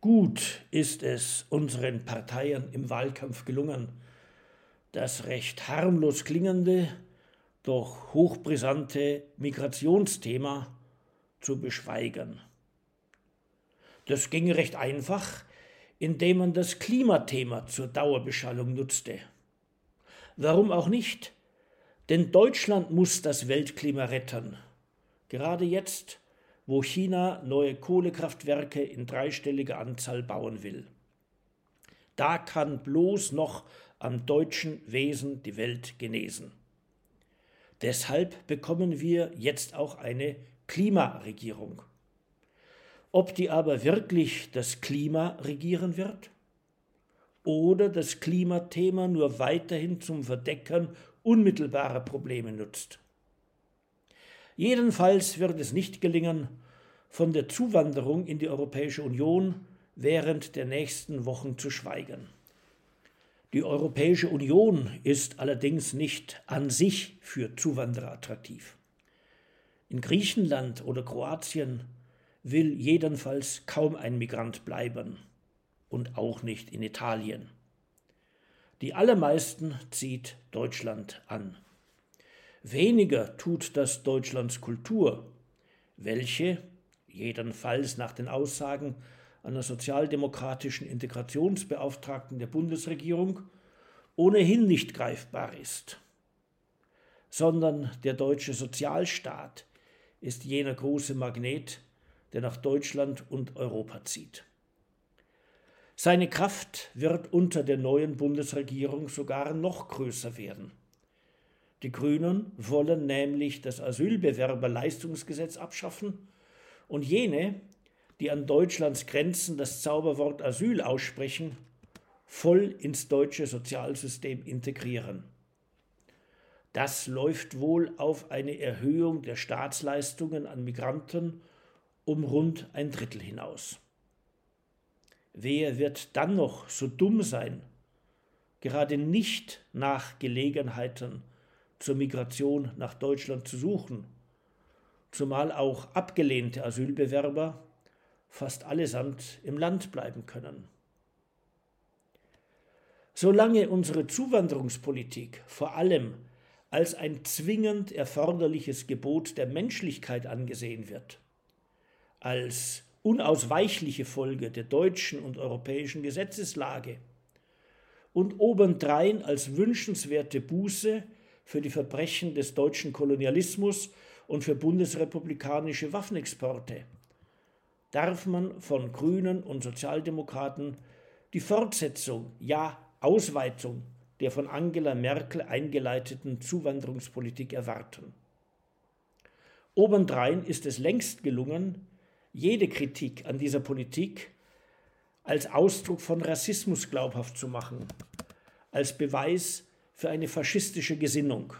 Gut ist es unseren Parteien im Wahlkampf gelungen, das recht harmlos klingende, doch hochbrisante Migrationsthema zu beschweigen. Das ging recht einfach, indem man das Klimathema zur Dauerbeschallung nutzte. Warum auch nicht? Denn Deutschland muss das Weltklima retten. Gerade jetzt, wo China neue Kohlekraftwerke in dreistelliger Anzahl bauen will. Da kann bloß noch am deutschen Wesen die Welt genesen. Deshalb bekommen wir jetzt auch eine Klimaregierung. Ob die aber wirklich das Klima regieren wird? Oder das Klimathema nur weiterhin zum Verdecken unmittelbarer Probleme nutzt? Jedenfalls wird es nicht gelingen, von der Zuwanderung in die Europäische Union während der nächsten Wochen zu schweigen. Die Europäische Union ist allerdings nicht an sich für Zuwanderer attraktiv. In Griechenland oder Kroatien will jedenfalls kaum ein Migrant bleiben und auch nicht in Italien. Die allermeisten zieht Deutschland an. Weniger tut das Deutschlands Kultur, welche, jedenfalls nach den Aussagen einer sozialdemokratischen Integrationsbeauftragten der Bundesregierung, ohnehin nicht greifbar ist, sondern der deutsche Sozialstaat ist jener große Magnet, der nach Deutschland und Europa zieht. Seine Kraft wird unter der neuen Bundesregierung sogar noch größer werden. Die Grünen wollen nämlich das Asylbewerberleistungsgesetz abschaffen und jene, die an Deutschlands Grenzen das Zauberwort Asyl aussprechen, voll ins deutsche Sozialsystem integrieren. Das läuft wohl auf eine Erhöhung der Staatsleistungen an Migranten um rund ein Drittel hinaus. Wer wird dann noch so dumm sein, gerade nicht nach Gelegenheiten zur Migration nach Deutschland zu suchen, zumal auch abgelehnte Asylbewerber fast allesamt im Land bleiben können. Solange unsere Zuwanderungspolitik vor allem als ein zwingend erforderliches Gebot der Menschlichkeit angesehen wird, als unausweichliche Folge der deutschen und europäischen Gesetzeslage und obendrein als wünschenswerte Buße für die Verbrechen des deutschen Kolonialismus und für bundesrepublikanische Waffenexporte, darf man von Grünen und Sozialdemokraten die Fortsetzung, ja Ausweitung der von Angela Merkel eingeleiteten Zuwanderungspolitik erwarten. Obendrein ist es längst gelungen, jede Kritik an dieser Politik als Ausdruck von Rassismus glaubhaft zu machen, als Beweis für eine faschistische Gesinnung.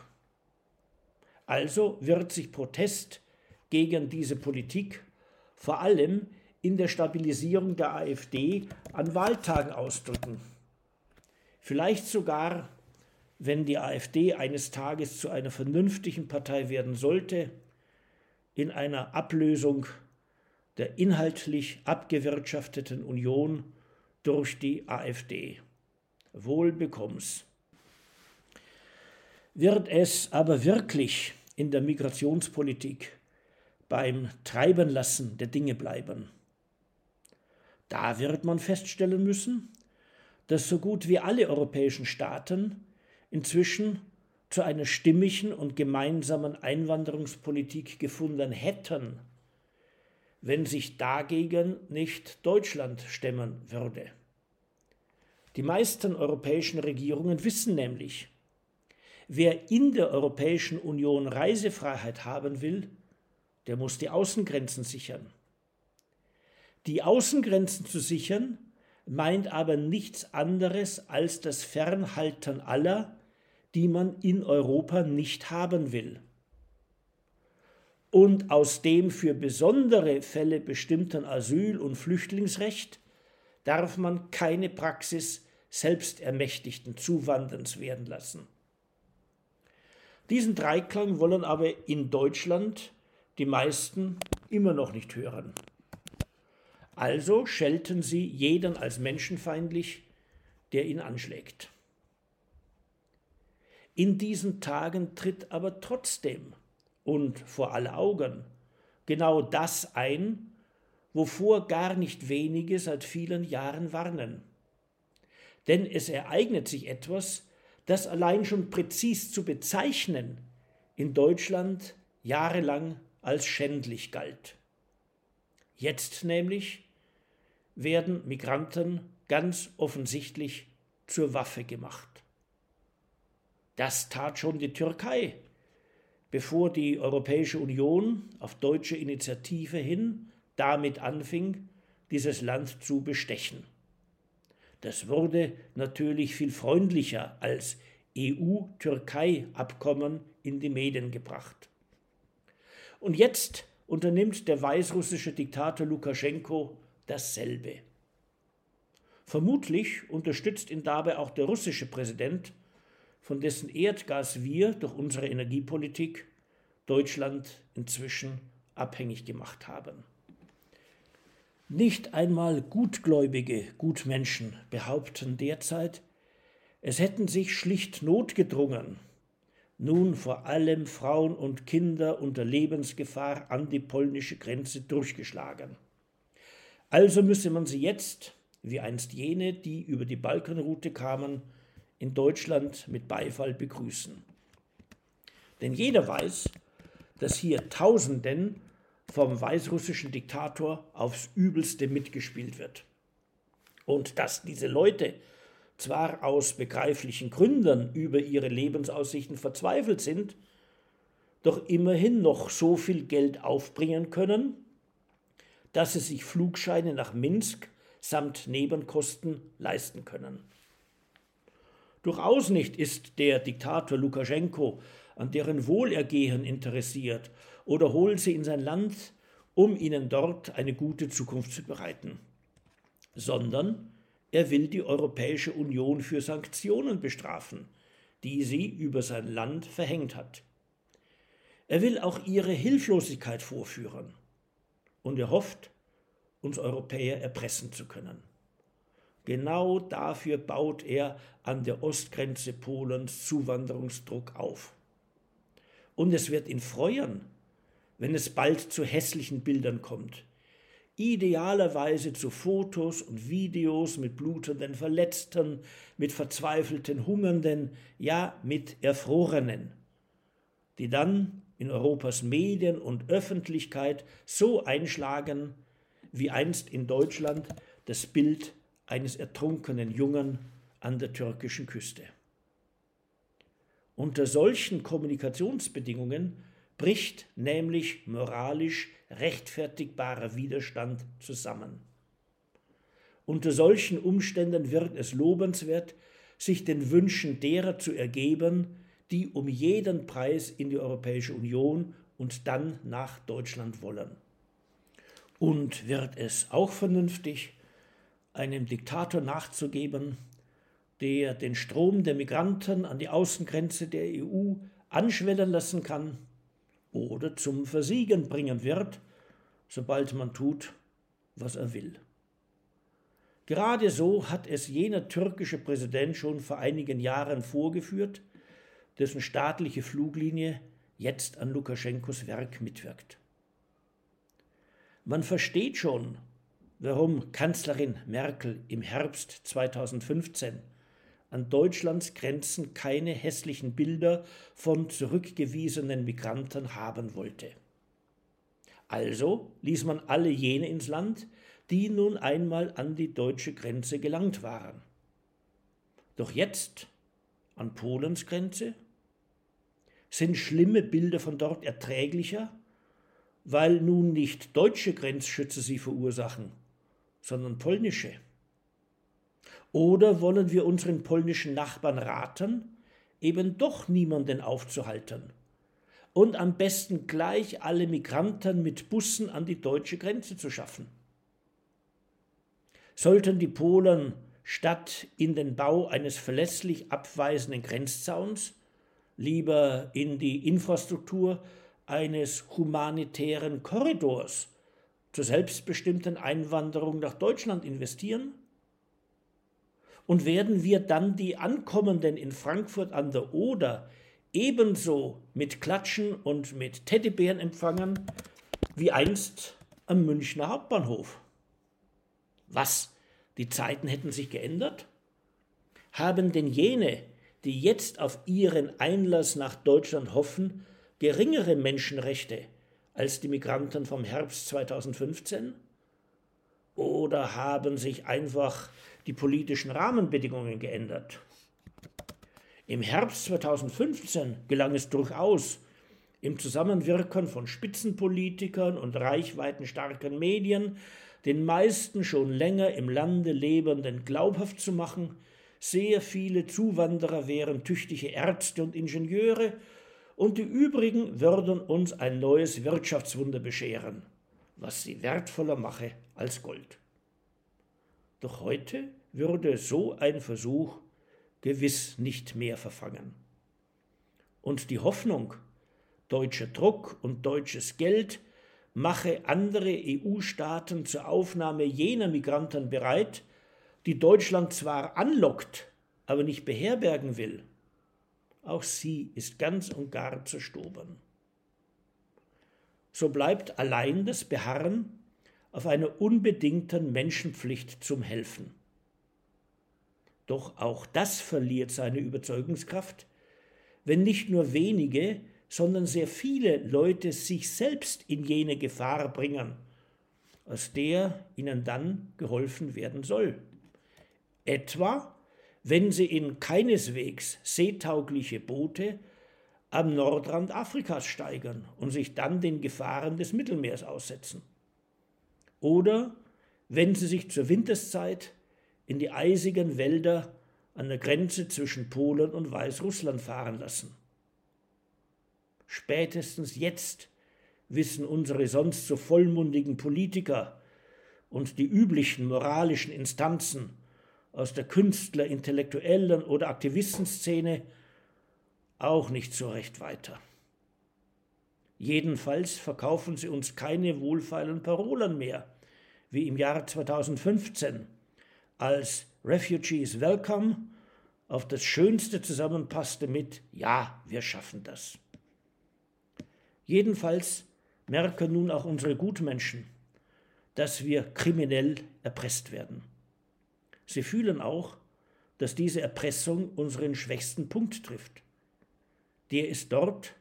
Also wird sich Protest gegen diese Politik vor allem in der Stabilisierung der AfD an Wahltagen ausdrücken. Vielleicht sogar, wenn die AfD eines Tages zu einer vernünftigen Partei werden sollte, in einer Ablösung der inhaltlich abgewirtschafteten Union durch die AfD. Wohl bekomm's. Wird es aber wirklich in der Migrationspolitik beim Treibenlassen der Dinge bleiben? Da wird man feststellen müssen, dass so gut wie alle europäischen Staaten inzwischen zu einer stimmigen und gemeinsamen Einwanderungspolitik gefunden hätten, wenn sich dagegen nicht Deutschland stemmen würde. Die meisten europäischen Regierungen wissen nämlich, wer in der Europäischen Union Reisefreiheit haben will, der muss die Außengrenzen sichern. Die Außengrenzen zu sichern meint aber nichts anderes als das Fernhalten aller, die man in Europa nicht haben will und aus dem für besondere Fälle bestimmten Asyl- und Flüchtlingsrecht darf man keine Praxis selbstermächtigten Zuwanderns werden lassen. Diesen Dreiklang wollen aber in Deutschland die meisten immer noch nicht hören. Also schelten sie jeden als menschenfeindlich, der ihn anschlägt. In diesen Tagen tritt aber trotzdem und vor alle Augen genau das ein, wovor gar nicht wenige seit vielen Jahren warnen. Denn es ereignet sich etwas, das allein schon präzis zu bezeichnen in Deutschland jahrelang als schändlich galt. Jetzt nämlich werden Migranten ganz offensichtlich zur Waffe gemacht. Das tat schon die Türkei, bevor die Europäische Union auf deutsche Initiative hin damit anfing, dieses Land zu bestechen. Das wurde natürlich viel freundlicher als EU-Türkei-Abkommen in die Medien gebracht. Und jetzt unternimmt der weißrussische Diktator Lukaschenko dasselbe. Vermutlich unterstützt ihn dabei auch der russische Präsident, von dessen Erdgas wir durch unsere Energiepolitik Deutschland inzwischen abhängig gemacht haben. Nicht einmal gutgläubige Gutmenschen behaupten derzeit, es hätten sich schlicht notgedrungen, nun vor allem Frauen und Kinder unter Lebensgefahr an die polnische Grenze durchgeschlagen. Also müsse man sie jetzt, wie einst jene, die über die Balkanroute kamen, in Deutschland mit Beifall begrüßen. Denn jeder weiß, dass hier Tausenden vom weißrussischen Diktator aufs übelste mitgespielt wird. Und dass diese Leute zwar aus begreiflichen Gründen über ihre Lebensaussichten verzweifelt sind, doch immerhin noch so viel Geld aufbringen können, dass sie sich Flugscheine nach Minsk samt Nebenkosten leisten können. Durchaus nicht ist der Diktator Lukaschenko an deren Wohlergehen interessiert oder holt sie in sein Land, um ihnen dort eine gute Zukunft zu bereiten, sondern er will die Europäische Union für Sanktionen bestrafen, die sie über sein Land verhängt hat. Er will auch ihre Hilflosigkeit vorführen und er hofft, uns Europäer erpressen zu können. Genau dafür baut er an der Ostgrenze Polens Zuwanderungsdruck auf. Und es wird ihn freuen, wenn es bald zu hässlichen Bildern kommt, idealerweise zu Fotos und Videos mit blutenden Verletzten, mit verzweifelten Hungernden, ja mit Erfrorenen, die dann in Europas Medien und Öffentlichkeit so einschlagen, wie einst in Deutschland das Bild eines ertrunkenen Jungen an der türkischen Küste. Unter solchen Kommunikationsbedingungen bricht nämlich moralisch rechtfertigbarer Widerstand zusammen. Unter solchen Umständen wird es lobenswert, sich den Wünschen derer zu ergeben, die um jeden Preis in die Europäische Union und dann nach Deutschland wollen. Und wird es auch vernünftig, einem Diktator nachzugeben, der den Strom der Migranten an die Außengrenze der EU anschwellen lassen kann oder zum Versiegen bringen wird, sobald man tut, was er will. Gerade so hat es jener türkische Präsident schon vor einigen Jahren vorgeführt, dessen staatliche Fluglinie jetzt an Lukaschenkos Werk mitwirkt. Man versteht schon, warum Kanzlerin Merkel im Herbst 2015 an Deutschlands Grenzen keine hässlichen Bilder von zurückgewiesenen Migranten haben wollte. Also ließ man alle jene ins Land, die nun einmal an die deutsche Grenze gelangt waren. Doch jetzt, an Polens Grenze, sind schlimme Bilder von dort erträglicher, weil nun nicht deutsche Grenzschütze sie verursachen, sondern polnische. Oder wollen wir unseren polnischen Nachbarn raten, eben doch niemanden aufzuhalten und am besten gleich alle Migranten mit Bussen an die deutsche Grenze zu schaffen? Sollten die Polen statt in den Bau eines verlässlich abweisenden Grenzzauns lieber in die Infrastruktur eines humanitären Korridors zur selbstbestimmten Einwanderung nach Deutschland investieren? Und werden wir dann die Ankommenden in Frankfurt an der Oder ebenso mit Klatschen und mit Teddybären empfangen wie einst am Münchner Hauptbahnhof? Was? Die Zeiten hätten sich geändert? Haben denn jene, die jetzt auf ihren Einlass nach Deutschland hoffen, geringere Menschenrechte als die Migranten vom Herbst 2015? Oder haben sich einfach die politischen Rahmenbedingungen geändert? Im Herbst 2015 gelang es durchaus, im Zusammenwirken von Spitzenpolitikern und reichweitenstarken Medien den meisten schon länger im Lande Lebenden glaubhaft zu machen, sehr viele Zuwanderer wären tüchtige Ärzte und Ingenieure, und die übrigen würden uns ein neues Wirtschaftswunder bescheren, was sie wertvoller mache als Gold. Doch heute würde so ein Versuch gewiss nicht mehr verfangen. Und die Hoffnung, deutscher Druck und deutsches Geld mache andere EU-Staaten zur Aufnahme jener Migranten bereit, die Deutschland zwar anlockt, aber nicht beherbergen will, auch sie ist ganz und gar zerstoben. So bleibt allein das Beharren auf einer unbedingten Menschenpflicht zum Helfen. Doch auch das verliert seine Überzeugungskraft, wenn nicht nur wenige, sondern sehr viele Leute sich selbst in jene Gefahr bringen, aus der ihnen dann geholfen werden soll. Etwa, wenn sie in keineswegs seetaugliche Boote am Nordrand Afrikas steigern und sich dann den Gefahren des Mittelmeers aussetzen. Oder wenn sie sich zur Winterszeit in die eisigen Wälder an der Grenze zwischen Polen und Weißrussland fahren lassen. Spätestens jetzt wissen unsere sonst so vollmundigen Politiker und die üblichen moralischen Instanzen aus der Künstler-, Intellektuellen oder Aktivistenszene auch nicht so recht weiter. Jedenfalls verkaufen sie uns keine wohlfeilen Parolen mehr, wie im Jahr 2015, als Refugees Welcome auf das Schönste zusammenpasste mit Ja, wir schaffen das. Jedenfalls merken nun auch unsere Gutmenschen, dass wir kriminell erpresst werden. Sie fühlen auch, dass diese Erpressung unseren schwächsten Punkt trifft. Der ist dort,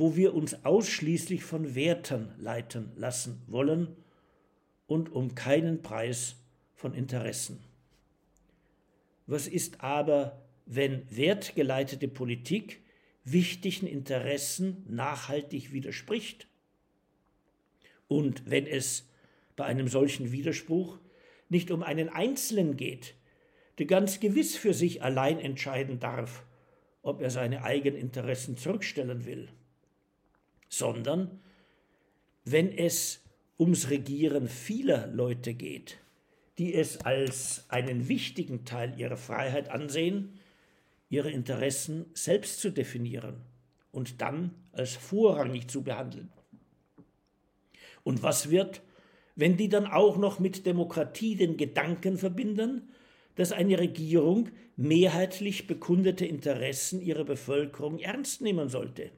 wo wir uns ausschließlich von Werten leiten lassen wollen und um keinen Preis von Interessen. Was ist aber, wenn wertgeleitete Politik wichtigen Interessen nachhaltig widerspricht? Und wenn es bei einem solchen Widerspruch nicht um einen Einzelnen geht, der ganz gewiss für sich allein entscheiden darf, ob er seine eigenen Interessen zurückstellen will, sondern wenn es ums Regieren vieler Leute geht, die es als einen wichtigen Teil ihrer Freiheit ansehen, ihre Interessen selbst zu definieren und dann als vorrangig zu behandeln. Und was wird, wenn die dann auch noch mit Demokratie den Gedanken verbinden, dass eine Regierung mehrheitlich bekundete Interessen ihrer Bevölkerung ernst nehmen sollte.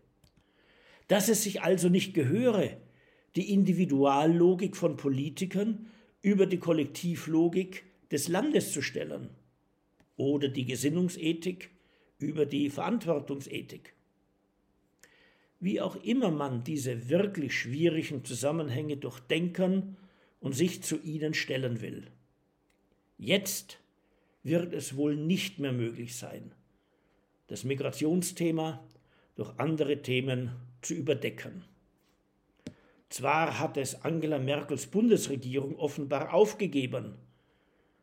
Dass es sich also nicht gehöre, die Individuallogik von Politikern über die Kollektivlogik des Landes zu stellen oder die Gesinnungsethik über die Verantwortungsethik. Wie auch immer man diese wirklich schwierigen Zusammenhänge durchdenken und sich zu ihnen stellen will. Jetzt wird es wohl nicht mehr möglich sein, das Migrationsthema durch andere Themen zu überdecken. Zwar hat es Angela Merkels Bundesregierung offenbar aufgegeben,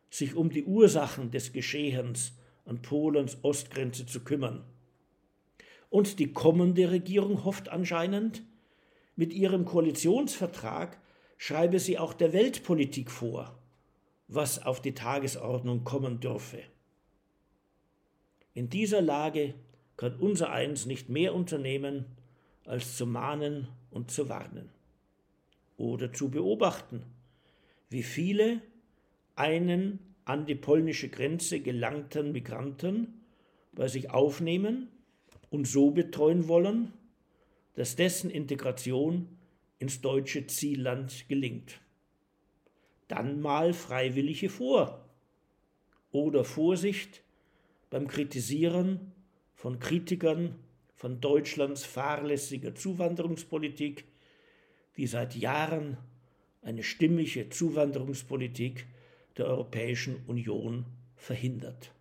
sich um die Ursachen des Geschehens an Polens Ostgrenze zu kümmern. Und die kommende Regierung hofft anscheinend, mit ihrem Koalitionsvertrag schreibe sie auch der Weltpolitik vor, was auf die Tagesordnung kommen dürfe. In dieser Lage kann unser Eins nicht mehr unternehmen, als zu mahnen und zu warnen. oder zu beobachten, wie viele einen an die polnische Grenze gelangten Migranten bei sich aufnehmen und so betreuen wollen, dass dessen Integration ins deutsche Zielland gelingt. Dann mal Freiwillige vor oder Vorsicht beim Kritisieren von Kritikern von Deutschlands fahrlässiger Zuwanderungspolitik, die seit Jahren eine stimmige Zuwanderungspolitik der Europäischen Union verhindert.